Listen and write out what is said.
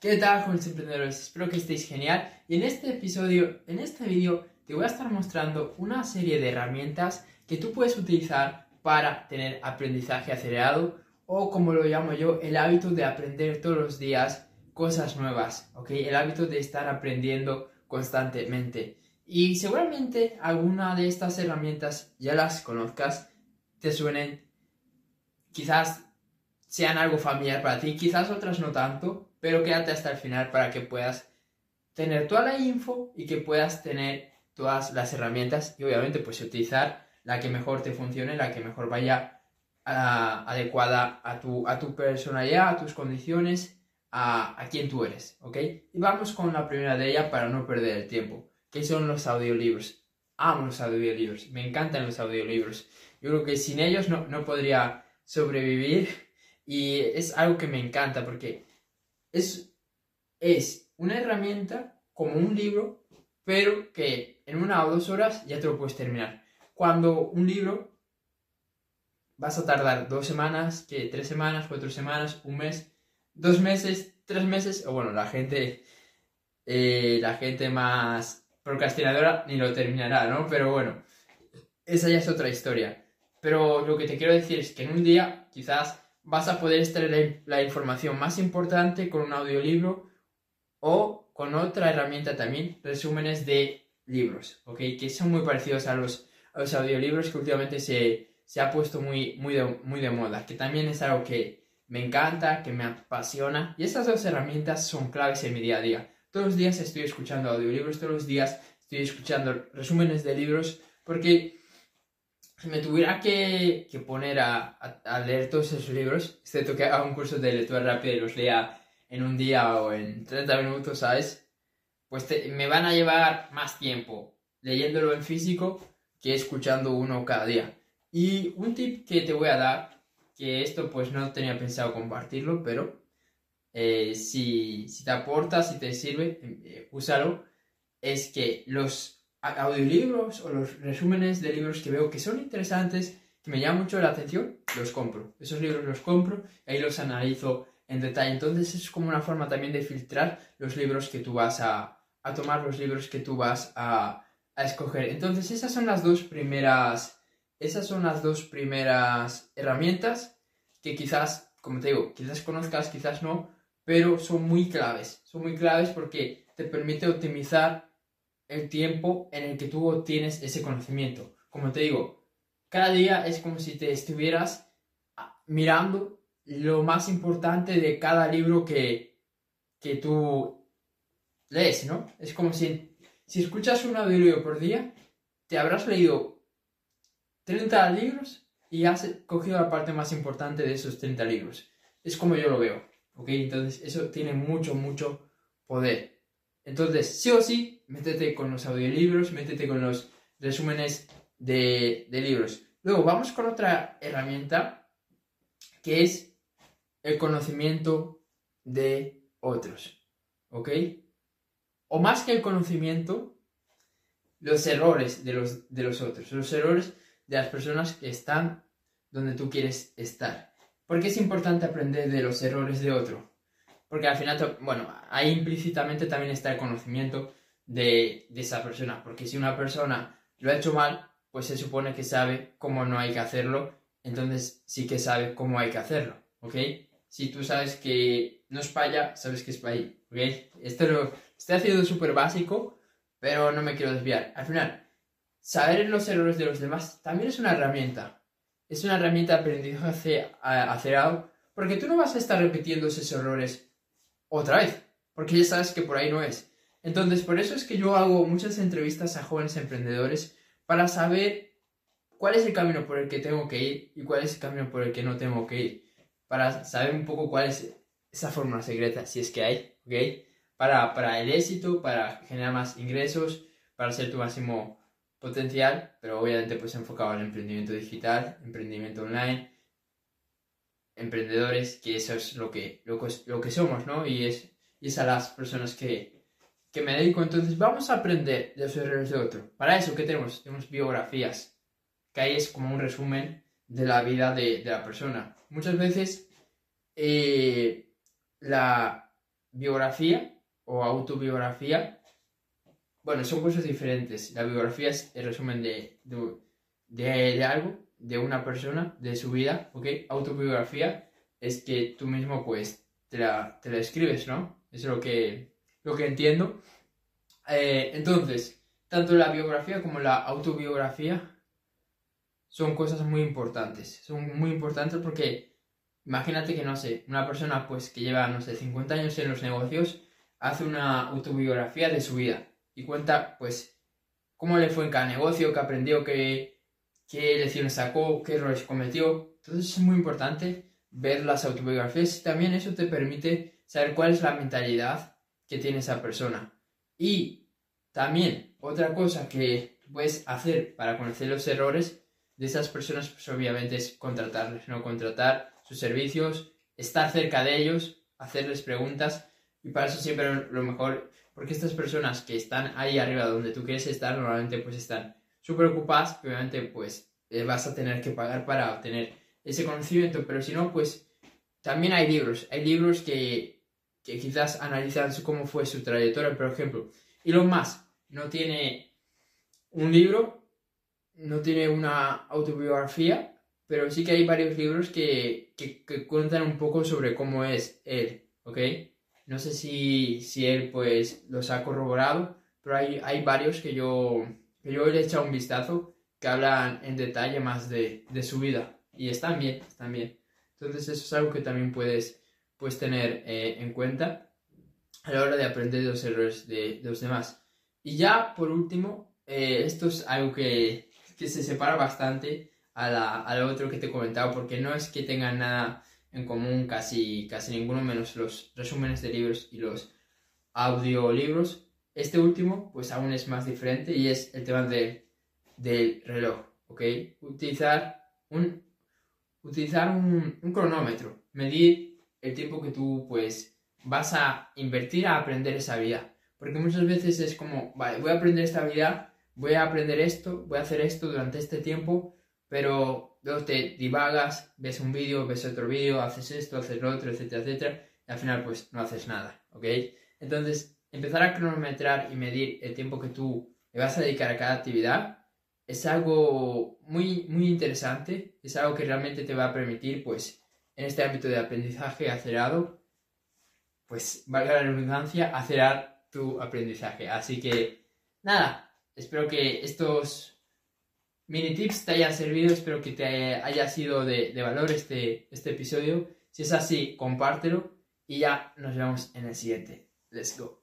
¿Qué tal, jóvenes emprendedores? Espero que estéis genial. Y en este episodio, en este vídeo, te voy a estar mostrando una serie de herramientas que tú puedes utilizar para tener aprendizaje acelerado o como lo llamo yo, el hábito de aprender todos los días cosas nuevas, ¿ok? El hábito de estar aprendiendo constantemente. Y seguramente alguna de estas herramientas ya las conozcas, te suenen, quizás sean algo familiar para ti, quizás otras no tanto, pero quédate hasta el final para que puedas tener toda la info y que puedas tener todas las herramientas y obviamente pues utilizar la que mejor te funcione, la que mejor vaya ah, adecuada a tu, a tu personalidad, a tus condiciones, a, a quién tú eres, ¿ok? Y vamos con la primera de ellas para no perder el tiempo, que son los audiolibros. Amo los audiolibros, me encantan los audiolibros. Yo creo que sin ellos no, no podría sobrevivir y es algo que me encanta porque es, es una herramienta como un libro, pero que en una o dos horas ya te lo puedes terminar. Cuando un libro vas a tardar dos semanas, que tres semanas, cuatro semanas, un mes, dos meses, tres meses, o bueno, la gente, eh, la gente más procrastinadora ni lo terminará, ¿no? Pero bueno, esa ya es otra historia. Pero lo que te quiero decir es que en un día quizás vas a poder extraer la información más importante con un audiolibro o con otra herramienta también, resúmenes de libros, ¿ok? Que son muy parecidos a los, los audiolibros que últimamente se, se, ha puesto muy, muy, muy de moda, que también es algo que me encanta, que me apasiona. Y estas dos herramientas son claves en mi día a día. Todos los días estoy escuchando audiolibros, todos los días estoy escuchando resúmenes de libros, porque me tuviera que, que poner a, a, leer todos esos libros, excepto que haga un curso de lectura rápida y los lea en un día o en 30 minutos, ¿sabes? Pues me van a llevar más tiempo leyéndolo en físico que escuchando uno cada día. Y un tip que te voy a dar, que esto pues no tenía pensado compartirlo, pero eh, si, si, te aporta, si te sirve, eh, úsalo, es que los audiolibros o los resúmenes de libros que veo que son interesantes, que me llaman mucho la atención, los compro. Esos libros los compro y ahí los analizo en detalle. Entonces es como una forma también de filtrar los libros que tú vas a, a tomar, los libros que tú vas a, a, escoger. Entonces esas son las dos primeras, esas son las dos primeras herramientas que quizás, como te digo, quizás conozcas, quizás no, pero son muy claves. Son muy claves porque te permite optimizar el tiempo en el que tú obtienes ese conocimiento. Como te digo, cada día es como si te estuvieras ah, mirando lo más importante de cada libro que, que tú lees, ¿no? Es como si, si escuchas un audiolibro por día, te habrás leído 30 libros y has cogido la parte más importante de esos 30 libros. Es como yo lo veo, ¿ok? Entonces eso tiene mucho, mucho poder. Entonces, sí o sí, métete con los audiolibros, métete con los resúmenes de, libros. Luego, vamos con otra herramienta que es el conocimiento de otros. ¿Ok? O más que el conocimiento, los errores de los, de los otros, los errores de las personas que están donde tú quieres estar. Porque es importante aprender de los errores de otro. Porque al final, bueno, ahí implícitamente también está el conocimiento de, esa persona. Porque si una persona lo ha hecho mal, pues se supone que sabe cómo no hay que hacerlo. Entonces sí que sabe cómo hay que hacerlo. ¿Ok? Si tú sabes que no es para sabes que es para ahí. ¿Ok? Esto lo estoy haciendo súper básico, pero no me quiero desviar. Al final, saber los errores de los demás también es una herramienta. Es una herramienta de aprendizaje acelerado, porque tú no vas a estar repitiendo esos errores otra vez, porque ya sabes que por ahí no es. Entonces, por eso es que yo hago muchas entrevistas a jóvenes emprendedores para saber cuál es el camino por el que tengo que ir y cuál es el camino por el que no tengo que ir. Para saber un poco cuál es esa fórmula secreta, si es que hay, ¿ok? Para, para el éxito, para generar más ingresos, para ser tu máximo potencial, pero obviamente pues enfocado al emprendimiento digital, emprendimiento online emprendedores, que eso es lo que, lo, que somos, ¿no? Y es, y es a las personas que, que me dedico. Entonces, vamos a aprender de los errores de otro. Para eso, ¿qué tenemos? Tenemos biografías, que ahí es como un resumen de la vida de, de la persona. Muchas veces, eh, la, biografía o autobiografía, bueno, son cosas diferentes. La biografía es el resumen de, de, algo, de una persona, de su vida, ¿ok? Autobiografía es que tú mismo, pues, te la, te la escribes, ¿no? Es lo que, lo que entiendo. Eh, entonces, tanto la biografía como la autobiografía son cosas muy importantes. Son muy importantes porque imagínate que, no sé, una persona pues que lleva, no sé, 50 años en los negocios, hace una autobiografía de su vida y cuenta pues cómo le fue en cada negocio, qué aprendió, qué, qué lecciones sacó, qué errores cometió. Entonces es muy importante ver las autobiografías y también eso te permite saber cuál es la mentalidad que tiene esa persona. Y también otra cosa que puedes hacer para conocer los errores de esas personas, pues obviamente es contratarles, ¿no? Contratar sus servicios, estar cerca de ellos, hacerles preguntas y para eso siempre lo mejor, porque estas personas que están ahí arriba donde tú quieres estar, normalmente pues están súper obviamente pues eh, vas a tener que pagar para obtener ese conocimiento, pero si no, pues también hay libros, hay libros que, que quizás analizan cómo fue su trayectoria, por ejemplo, y lo más no tiene un libro, no tiene una autobiografía, pero sí que hay varios libros que, que, que cuentan un poco sobre cómo es él, ¿ok? No sé si, si él pues los ha corroborado, pero hay, hay varios que yo, yo le he echado un vistazo que hablan en detalle más de, de su vida. Y están bien, están bien. Entonces eso es algo que también puedes, puedes tener eh, en cuenta a la hora de aprender de los errores de, los demás. Y ya por último, eh, esto es algo que, que, se separa bastante a, la, a lo otro que te he comentado, porque no es que tengan nada en común casi, casi ninguno, menos los resúmenes de libros y los audiolibros. Este último, pues aún es más diferente y es el tema de, del reloj, ¿ok? Utilizar un, utilizar un, cronómetro, medir el tiempo que tú, pues, vas a invertir a aprender esa vida. Porque muchas veces es como, vale, voy a aprender esta vida, voy a aprender esto, voy a hacer esto durante este tiempo, pero luego te divagas, ves un vídeo, ves otro vídeo, haces esto, haces lo otro, etcétera, etcétera, y al final pues no haces nada, ¿ok? Entonces, empezar a cronometrar y medir el tiempo que tú le vas a dedicar a cada actividad es algo muy, muy interesante, es algo que realmente te va a permitir, pues, en este ámbito de aprendizaje acelerado, pues, valga la redundancia, acelerar tu aprendizaje. Así que, nada, espero que estos mini tips te hayan servido, espero que te haya sido de, valor este, este episodio. Si es así, compártelo y ya nos vemos en el siguiente. Let's go.